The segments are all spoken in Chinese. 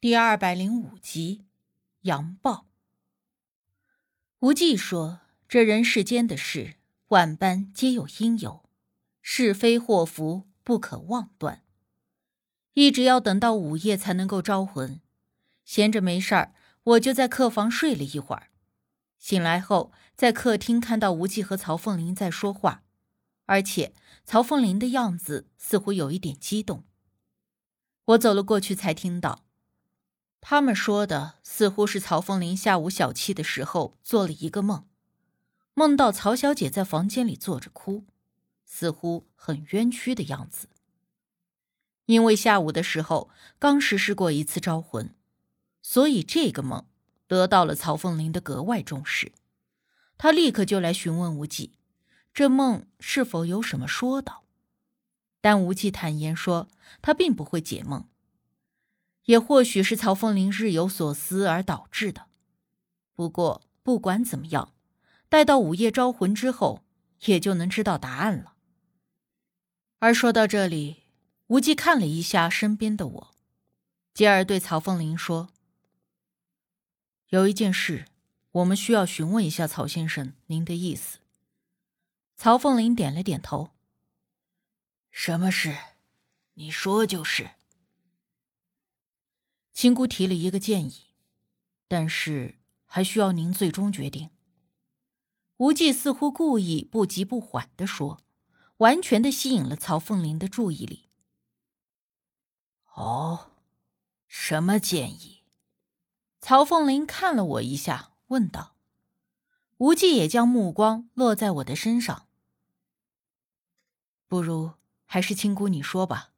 第二百零五集，杨豹。无忌说：“这人世间的事，万般皆有因由，是非祸福不可妄断。一直要等到午夜才能够招魂。闲着没事儿，我就在客房睡了一会儿。醒来后，在客厅看到无忌和曹凤玲在说话，而且曹凤玲的样子似乎有一点激动。我走了过去，才听到。”他们说的似乎是曹凤林下午小憩的时候做了一个梦，梦到曹小姐在房间里坐着哭，似乎很冤屈的样子。因为下午的时候刚实施过一次招魂，所以这个梦得到了曹凤林的格外重视。他立刻就来询问无忌，这梦是否有什么说道？但无忌坦言说，他并不会解梦。也或许是曹凤林日有所思而导致的。不过不管怎么样，待到午夜招魂之后，也就能知道答案了。而说到这里，无忌看了一下身边的我，继而对曹凤林说：“有一件事，我们需要询问一下曹先生您的意思。”曹凤林点了点头：“什么事？你说就是。”青姑提了一个建议，但是还需要您最终决定。无忌似乎故意不急不缓的说，完全的吸引了曹凤林的注意力。哦，什么建议？曹凤林看了我一下，问道。无忌也将目光落在我的身上。不如还是青姑你说吧。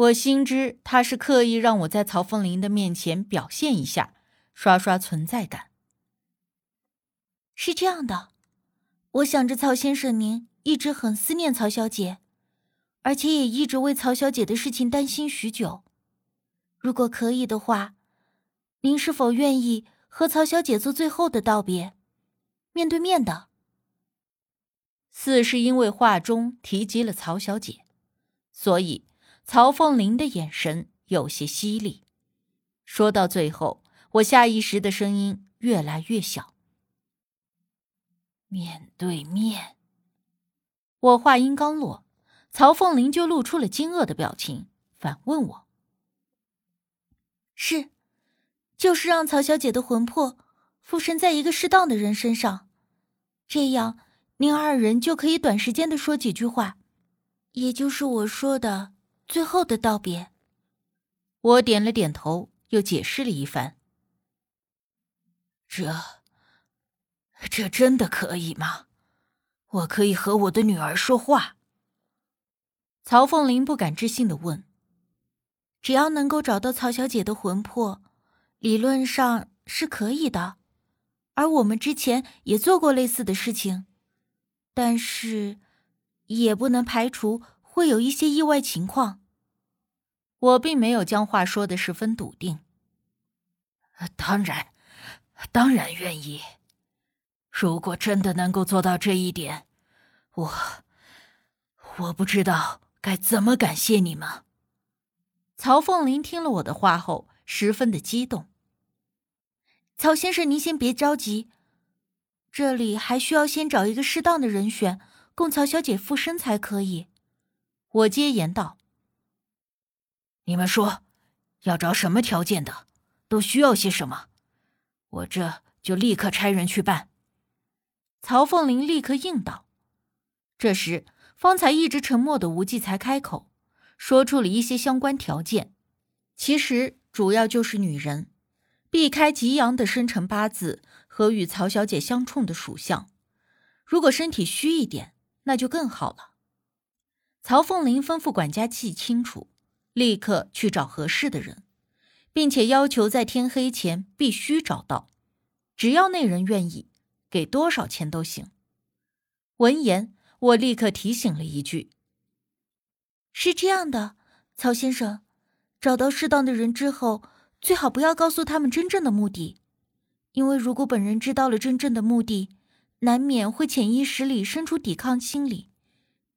我心知他是刻意让我在曹凤玲的面前表现一下，刷刷存在感。是这样的，我想着曹先生您一直很思念曹小姐，而且也一直为曹小姐的事情担心许久。如果可以的话，您是否愿意和曹小姐做最后的道别，面对面的？似是因为话中提及了曹小姐，所以。曹凤玲的眼神有些犀利，说到最后，我下意识的声音越来越小。面对面。我话音刚落，曹凤玲就露出了惊愕的表情，反问我：“是，就是让曹小姐的魂魄附身在一个适当的人身上，这样您二人就可以短时间的说几句话，也就是我说的。”最后的道别，我点了点头，又解释了一番。这，这真的可以吗？我可以和我的女儿说话？曹凤林不敢置信的问。只要能够找到曹小姐的魂魄，理论上是可以的。而我们之前也做过类似的事情，但是，也不能排除会有一些意外情况。我并没有将话说的十分笃定。当然，当然愿意。如果真的能够做到这一点，我我不知道该怎么感谢你们。曹凤林听了我的话后，十分的激动。曹先生，您先别着急，这里还需要先找一个适当的人选，供曹小姐附身才可以。我接言道。你们说，要找什么条件的，都需要些什么，我这就立刻差人去办。曹凤玲立刻应道。这时，方才一直沉默的无忌才开口，说出了一些相关条件。其实主要就是女人，避开吉阳的生辰八字和与曹小姐相冲的属相。如果身体虚一点，那就更好了。曹凤玲吩咐管家记清楚。立刻去找合适的人，并且要求在天黑前必须找到。只要那人愿意，给多少钱都行。闻言，我立刻提醒了一句：“是这样的，曹先生，找到适当的人之后，最好不要告诉他们真正的目的，因为如果本人知道了真正的目的，难免会潜意识里生出抵抗心理，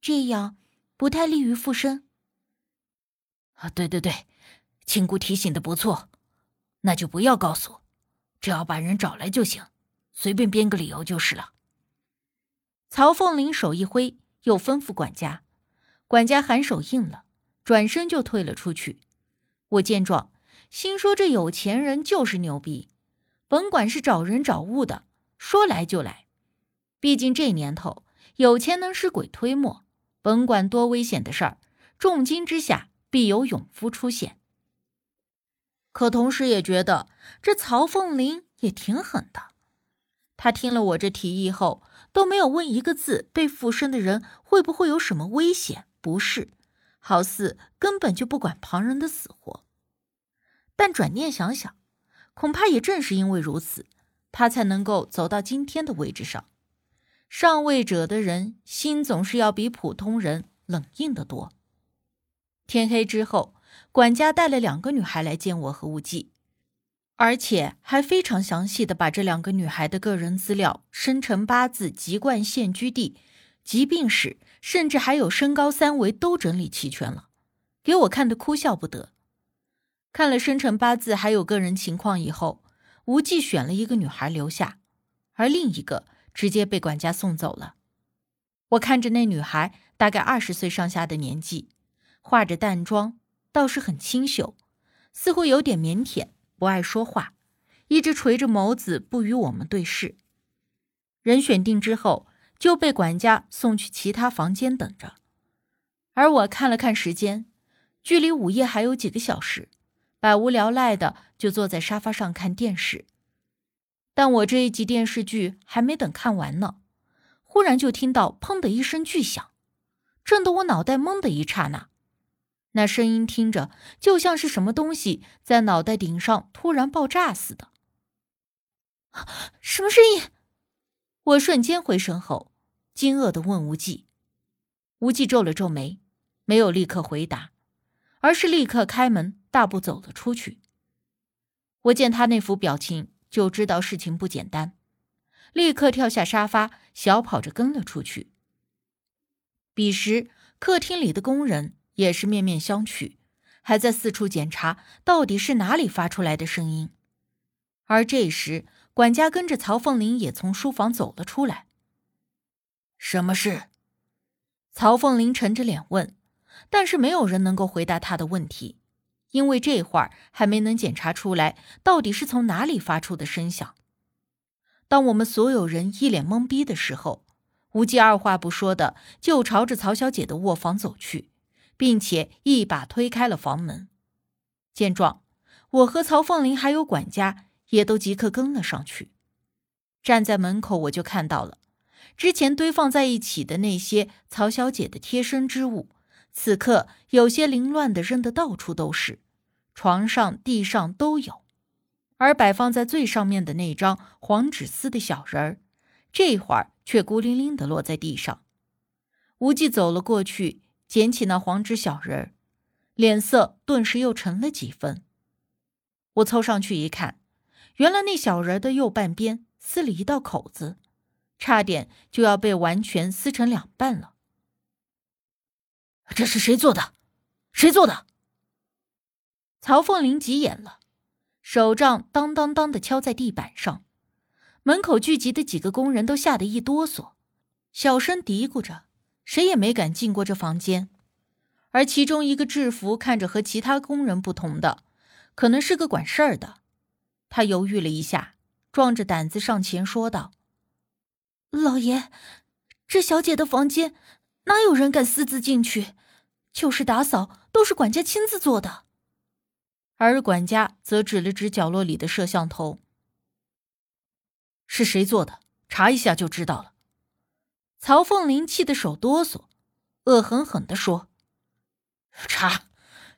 这样不太利于附身。”啊，对对对，亲姑提醒的不错，那就不要告诉，只要把人找来就行，随便编个理由就是了。曹凤林手一挥，又吩咐管家，管家颔首应了，转身就退了出去。我见状，心说这有钱人就是牛逼，甭管是找人找物的，说来就来。毕竟这年头，有钱能使鬼推磨，甭管多危险的事儿，重金之下必有勇夫出现。可同时也觉得这曹凤林也挺狠的，他听了我这提议后。都没有问一个字，被附身的人会不会有什么危险不适，好似根本就不管旁人的死活。但转念想想，恐怕也正是因为如此，他才能够走到今天的位置上。上位者的人心总是要比普通人冷硬得多。天黑之后，管家带了两个女孩来见我和无忌。而且还非常详细的把这两个女孩的个人资料、生辰八字、籍贯、现居地、疾病史，甚至还有身高三围都整理齐全了，给我看的哭笑不得。看了生辰八字还有个人情况以后，无忌选了一个女孩留下，而另一个直接被管家送走了。我看着那女孩大概二十岁上下的年纪，化着淡妆，倒是很清秀，似乎有点腼腆。不爱说话，一直垂着眸子不与我们对视。人选定之后，就被管家送去其他房间等着。而我看了看时间，距离午夜还有几个小时，百无聊赖的就坐在沙发上看电视。但我这一集电视剧还没等看完呢，忽然就听到“砰”的一声巨响，震得我脑袋懵的一刹那。那声音听着就像是什么东西在脑袋顶上突然爆炸似的。什么声音？我瞬间回神后，惊愕的问无忌。无忌皱了皱眉，没有立刻回答，而是立刻开门大步走了出去。我见他那副表情，就知道事情不简单，立刻跳下沙发，小跑着跟了出去。彼时，客厅里的工人。也是面面相觑，还在四处检查到底是哪里发出来的声音。而这时，管家跟着曹凤林也从书房走了出来。什么事？曹凤林沉着脸问，但是没有人能够回答他的问题，因为这会儿还没能检查出来到底是从哪里发出的声响。当我们所有人一脸懵逼的时候，无忌二话不说的就朝着曹小姐的卧房走去。并且一把推开了房门，见状，我和曹凤林还有管家也都即刻跟了上去。站在门口，我就看到了之前堆放在一起的那些曹小姐的贴身之物，此刻有些凌乱的扔得到处都是，床上、地上都有。而摆放在最上面的那张黄纸丝的小人儿，这会儿却孤零零的落在地上。无忌走了过去。捡起那黄纸小人儿，脸色顿时又沉了几分。我凑上去一看，原来那小人的右半边撕了一道口子，差点就要被完全撕成两半了。这是谁做的？谁做的？曹凤林急眼了，手杖当当当的敲在地板上。门口聚集的几个工人都吓得一哆嗦，小声嘀咕着。谁也没敢进过这房间，而其中一个制服看着和其他工人不同的，可能是个管事儿的。他犹豫了一下，壮着胆子上前说道：“老爷，这小姐的房间哪有人敢私自进去？就是打扫都是管家亲自做的。”而管家则指了指角落里的摄像头：“是谁做的？查一下就知道了。”曹凤林气得手哆嗦，恶狠狠地说：“查，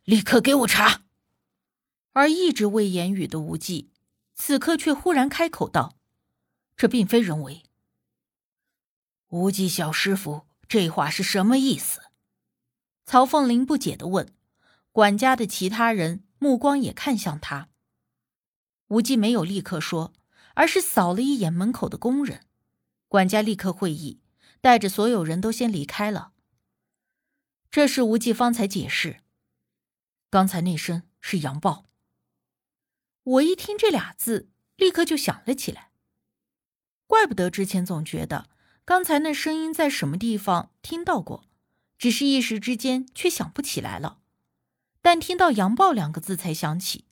立刻给我查！”而一直未言语的无忌，此刻却忽然开口道：“这并非人为。”无忌小师傅，这话是什么意思？曹凤林不解的问。管家的其他人目光也看向他。无忌没有立刻说，而是扫了一眼门口的工人。管家立刻会意。带着所有人都先离开了。这时，无忌方才解释：“刚才那声是杨豹。我一听这俩字，立刻就想了起来。怪不得之前总觉得刚才那声音在什么地方听到过，只是一时之间却想不起来了。但听到“杨豹”两个字才想起，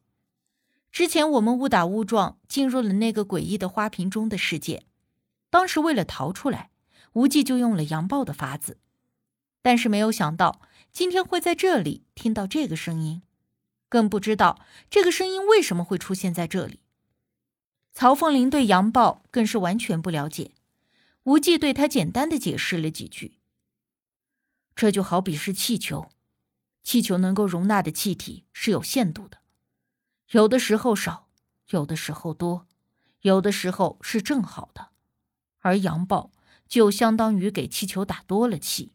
之前我们误打误撞进入了那个诡异的花瓶中的世界，当时为了逃出来，无忌就用了阳爆的法子，但是没有想到今天会在这里听到这个声音。更不知道这个声音为什么会出现在这里。曹凤林对杨豹更是完全不了解，无忌对他简单的解释了几句。这就好比是气球，气球能够容纳的气体是有限度的，有的时候少，有的时候多，有的时候是正好的，而杨豹就相当于给气球打多了气。